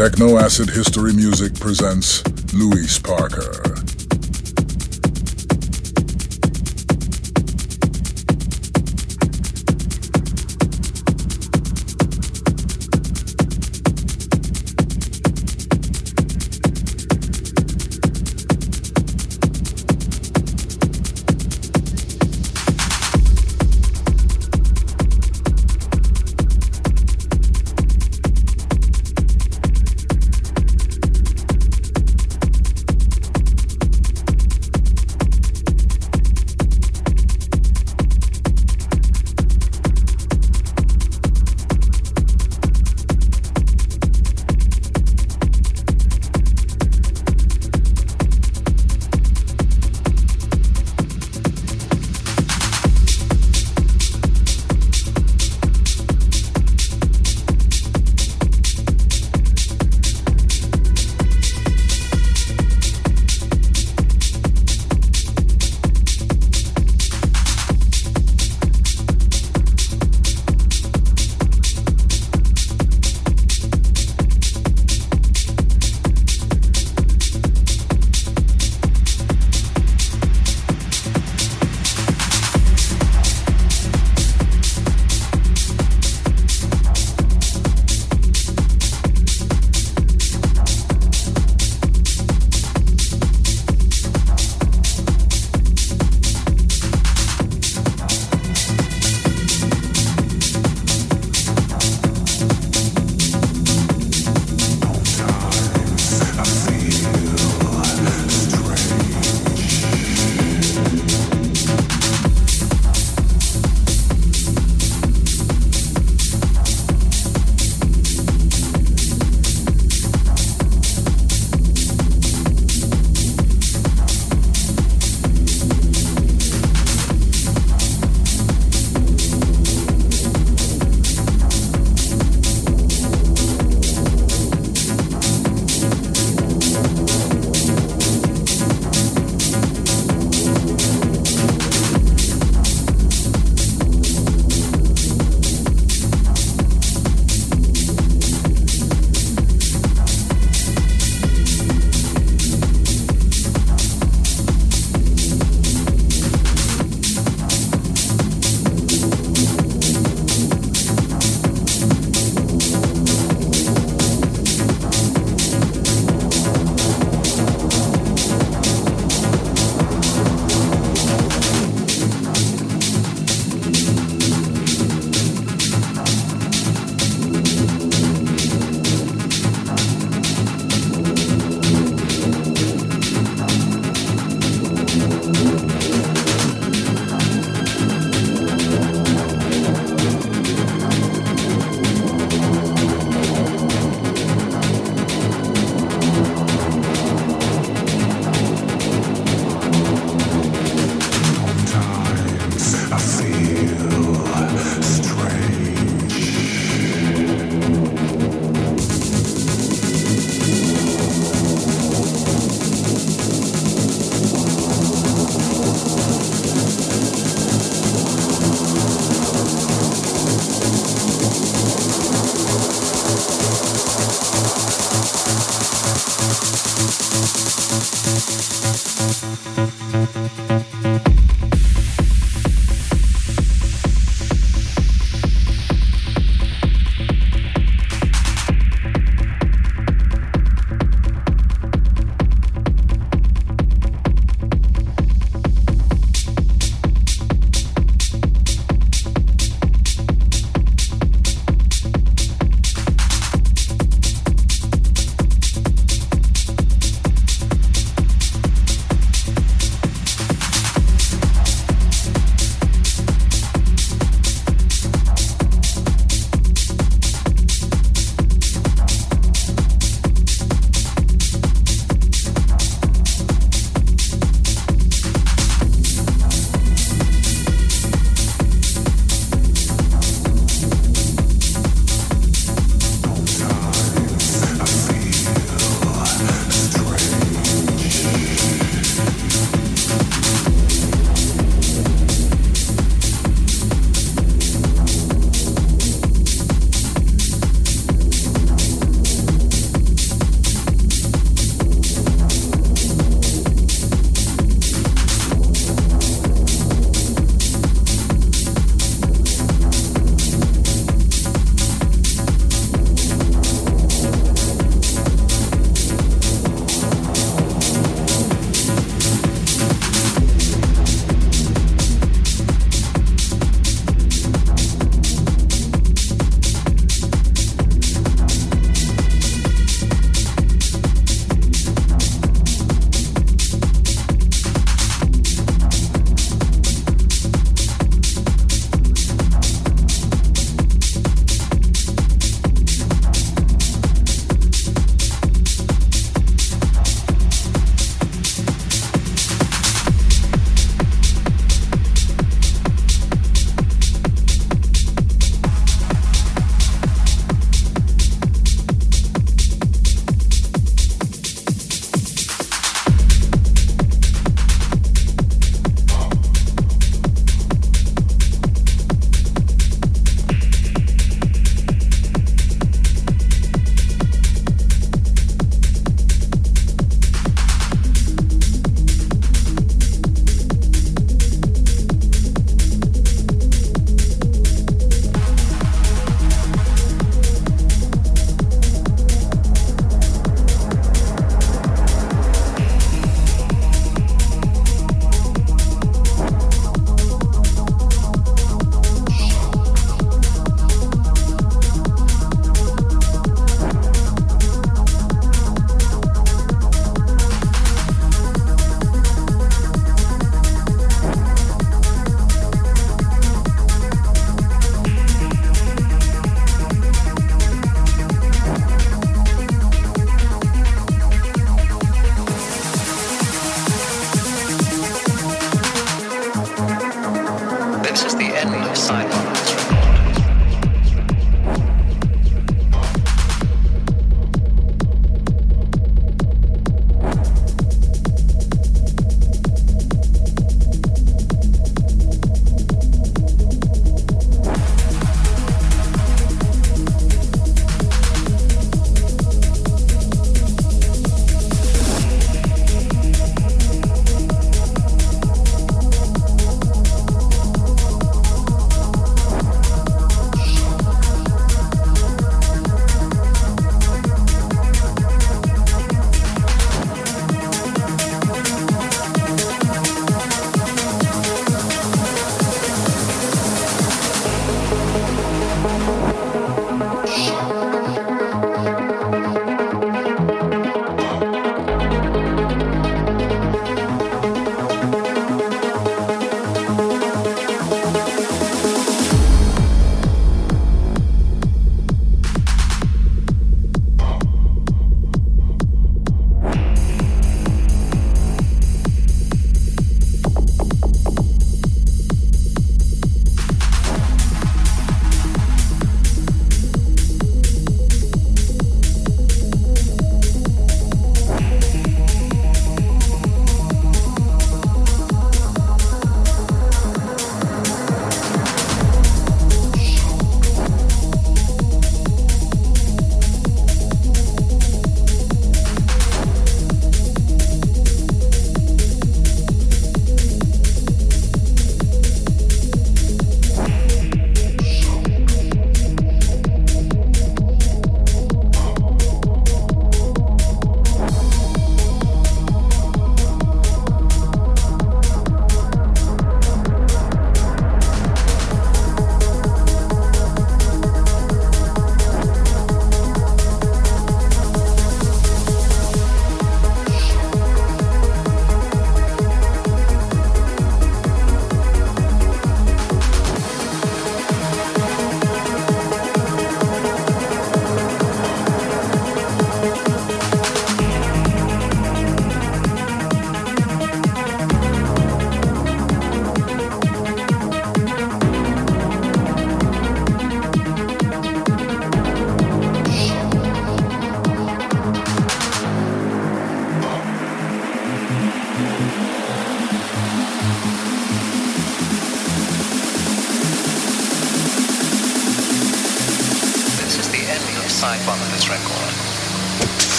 Techno Acid History Music presents Luis Parker.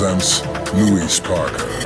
Presents Luis Parker.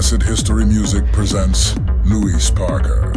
Acid History Music presents Luis Parker.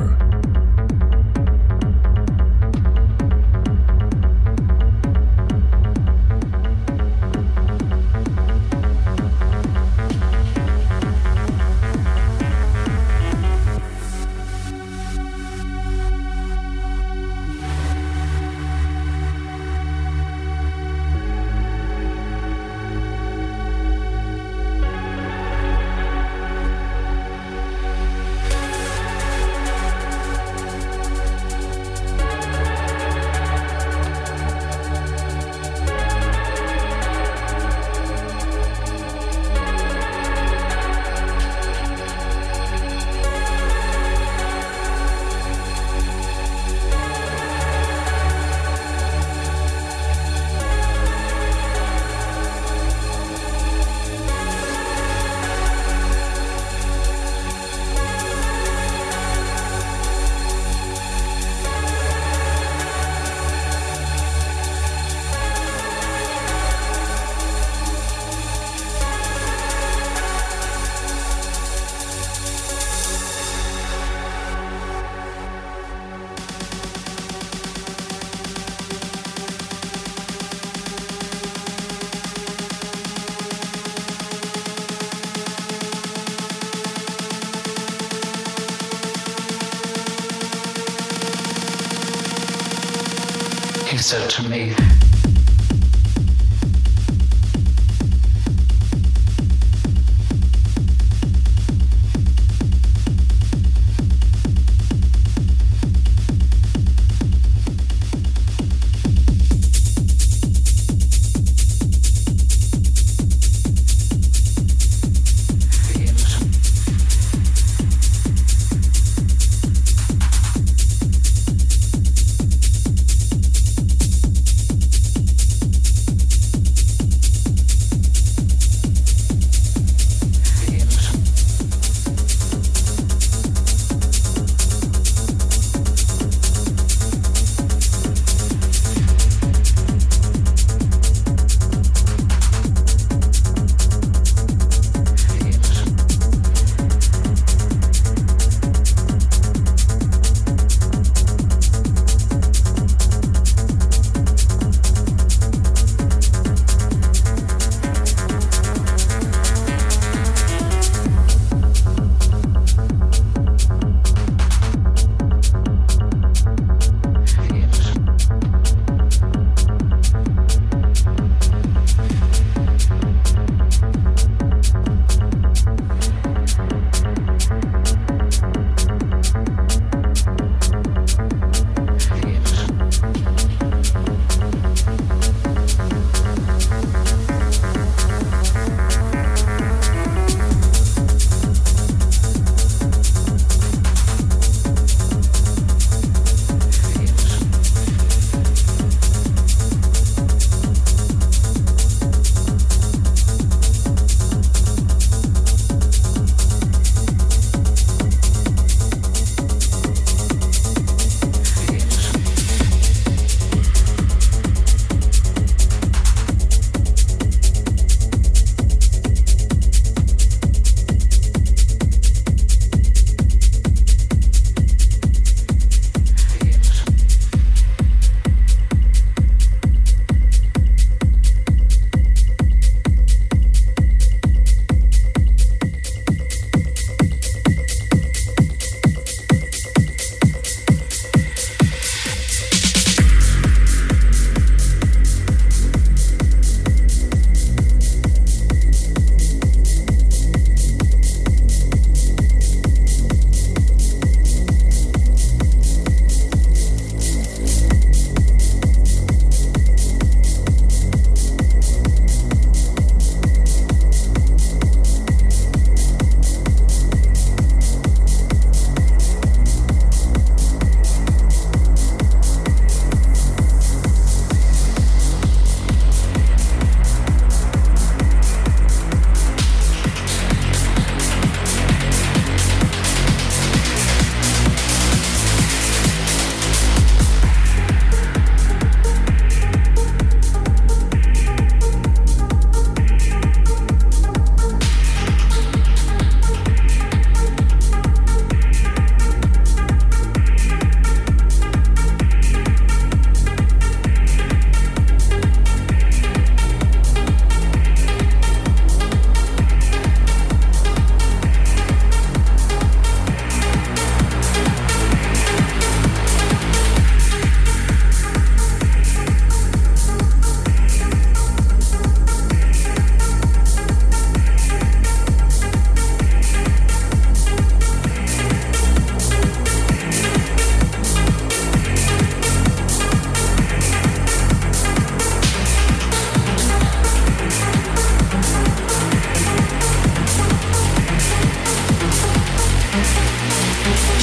Thank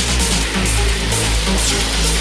you.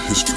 History